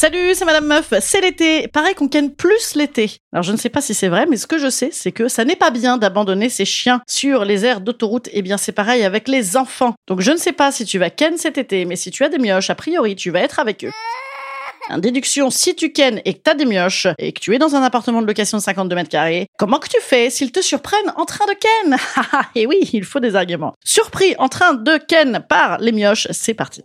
Salut, c'est Madame Meuf, c'est l'été. Pareil qu'on ken plus l'été. Alors je ne sais pas si c'est vrai, mais ce que je sais, c'est que ça n'est pas bien d'abandonner ses chiens sur les aires d'autoroute. Eh bien c'est pareil avec les enfants. Donc je ne sais pas si tu vas ken cet été, mais si tu as des mioches, a priori tu vas être avec eux. En déduction, si tu ken et que t'as des mioches et que tu es dans un appartement de location de 52 mètres carrés, comment que tu fais s'ils te surprennent en train de ken? Et oui, il faut des arguments. Surpris en train de ken par les mioches, c'est parti.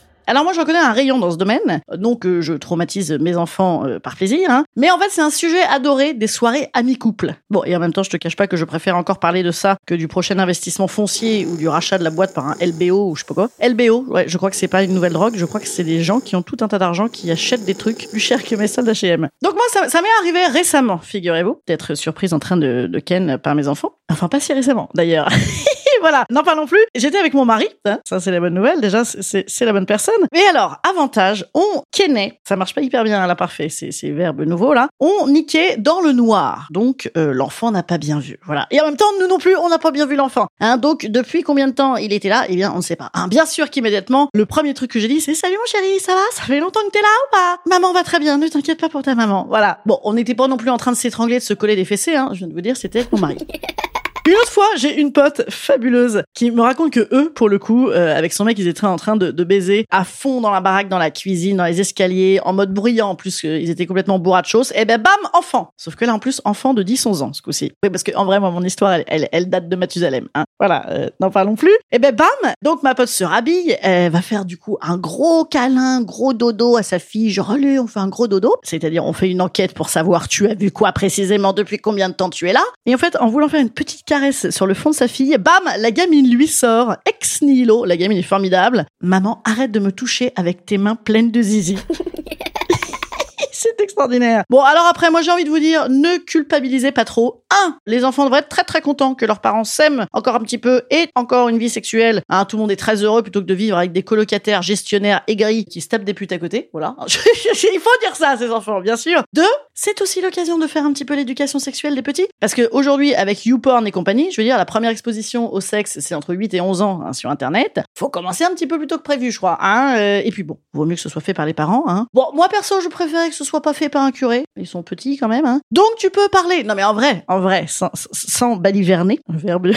Alors moi, je reconnais un rayon dans ce domaine, donc euh, je traumatise mes enfants euh, par plaisir. Hein. Mais en fait, c'est un sujet adoré des soirées amis-couple. Bon, et en même temps, je te cache pas que je préfère encore parler de ça que du prochain investissement foncier ou du rachat de la boîte par un LBO ou je sais pas quoi. LBO, ouais, je crois que c'est pas une nouvelle drogue, je crois que c'est des gens qui ont tout un tas d'argent qui achètent des trucs plus chers que mes soldes H&M. Donc moi, ça, ça m'est arrivé récemment, figurez-vous, d'être surprise en train de, de ken par mes enfants. Enfin, pas si récemment, d'ailleurs. voilà, n'en parlons plus. J'étais avec mon mari, hein, ça c'est la bonne nouvelle, déjà c'est la bonne personne. Mais alors, avantage, on kennait, ça marche pas hyper bien là, parfait, c'est c'est verbe nouveau là, on niquait dans le noir. Donc euh, l'enfant n'a pas bien vu, voilà. Et en même temps, nous non plus, on n'a pas bien vu l'enfant. Hein, donc depuis combien de temps il était là? Eh bien, on ne sait pas. Hein, bien sûr qu'immédiatement, le premier truc que j'ai dit, c'est salut mon chéri, ça va? Ça fait longtemps que t'es là ou pas? Maman va très bien, ne t'inquiète pas pour ta maman. Voilà. Bon, on n'était pas non plus en train de s'étrangler, de se coller des fessées, hein. Je viens de vous dire, c'était mon mari. Une autre fois, j'ai une pote fabuleuse qui me raconte que eux, pour le coup, euh, avec son mec, ils étaient en train de, de baiser à fond dans la baraque, dans la cuisine, dans les escaliers, en mode bruyant, en plus euh, ils étaient complètement bourrachos. Et ben bam, enfant. Sauf que là, en plus, enfant de 10-11 ans, ce coup-ci. Oui, parce que en vrai, moi, mon histoire, elle date de Mathusalem. Hein. Voilà, euh, n'en parlons plus. Et ben bam, donc ma pote se rhabille, elle va faire du coup un gros câlin, gros dodo à sa fille. Genre, allez, on fait un gros dodo. C'est-à-dire, on fait une enquête pour savoir tu as vu quoi précisément, depuis combien de temps tu es là. Et en fait, en voulant faire une petite caresse sur le fond de sa fille, bam, la gamine lui sort, ex nihilo, la gamine est formidable. Maman, arrête de me toucher avec tes mains pleines de zizi. Bon, alors après, moi j'ai envie de vous dire, ne culpabilisez pas trop. Un, les enfants devraient être très très contents que leurs parents s'aiment encore un petit peu et encore une vie sexuelle. Hein, tout le monde est très heureux plutôt que de vivre avec des colocataires gestionnaires aigris qui se tapent des putes à côté. Voilà. Il faut dire ça à ces enfants, bien sûr. Deux, c'est aussi l'occasion de faire un petit peu l'éducation sexuelle des petits. Parce que aujourd'hui, avec YouPorn et compagnie, je veux dire, la première exposition au sexe, c'est entre 8 et 11 ans hein, sur Internet. Faut commencer un petit peu plus tôt que prévu, je crois. Hein euh, et puis bon, vaut mieux que ce soit fait par les parents. Hein. Bon, moi perso, je préférais que ce soit pas fait par un curé. Ils sont petits quand même. Hein. Donc tu peux parler. Non mais en vrai, en vrai, sans, sans baliverner, verbe,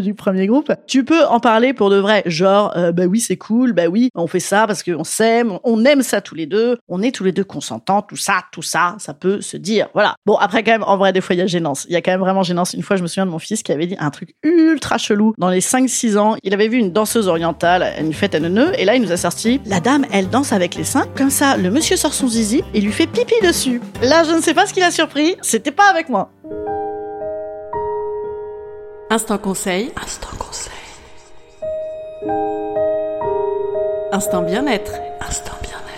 du premier groupe, tu peux en parler pour de vrai. Genre, euh, bah oui, c'est cool, bah oui, on fait ça parce qu'on s'aime, on aime ça tous les deux, on est tous les deux consentants, tout ça, tout ça, ça peut se dire. Voilà. Bon, après quand même, en vrai, des fois, il y a gênance. Il y a quand même vraiment gênance. Une fois, je me souviens de mon fils qui avait dit un truc ultra chelou. Dans les 5-6 ans, il avait vu une danseuse orientale une fête à Neuneu, et là, il nous a sorti, la dame, elle danse avec les seins, comme ça, le monsieur sort son zizi et lui fait pipi dessus. Là, je ne sais pas ce qu'il a surpris, c'était pas avec moi. Instant conseil. Instant conseil. Instant bien-être. Instant bien-être.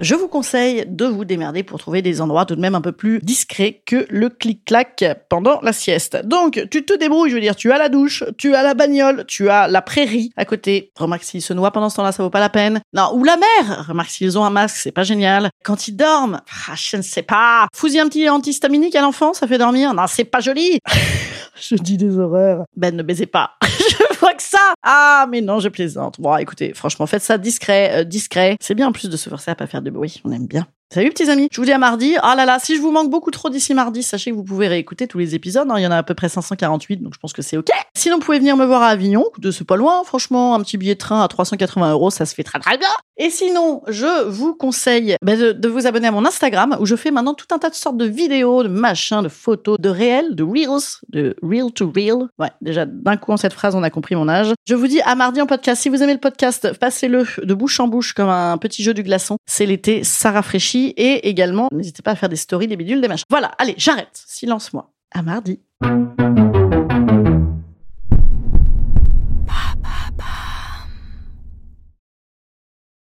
Je vous conseille de vous démerder pour trouver des endroits tout de même un peu plus discrets que le clic-clac pendant la sieste. Donc, tu te débrouilles, je veux dire, tu as la douche, tu as la bagnole, tu as la prairie à côté. Remarque s'ils se noient pendant ce temps-là, ça vaut pas la peine. Non, ou la mer. Remarque s'ils ont un masque, c'est pas génial. Quand ils dorment, ah, je ne sais pas. Fous-y un petit antihistaminique à l'enfant, ça fait dormir? Non, c'est pas joli. je dis des horreurs. Ben, ne baisez pas. que ça. Ah, Ah, mais non, je plaisante. Bon, écoutez, franchement, faites ça discret, euh, discret. C'est bien en plus de se forcer à pas faire de bruit. On aime bien. Salut petits amis, je vous dis à mardi. Ah là là, si je vous manque beaucoup trop d'ici mardi, sachez que vous pouvez réécouter tous les épisodes. hein. Il y en a à peu près 548, donc je pense que c'est ok. Sinon, vous pouvez venir me voir à Avignon, de ce pas loin. Franchement, un petit billet de train à 380 euros, ça se fait très très bien. Et sinon, je vous conseille bah, de, de vous abonner à mon Instagram, où je fais maintenant tout un tas de sortes de vidéos, de machins, de photos, de réels, de reels, de real to real. Ouais, déjà d'un coup en cette phrase, on a compris mon âge. Je vous dis à mardi en podcast. Si vous aimez le podcast, passez-le de bouche en bouche comme un petit jeu du glaçon. C'est l'été, ça rafraîchit. Et également, n'hésitez pas à faire des stories, des bidules, des machins. Voilà, allez, j'arrête. Silence-moi. À mardi.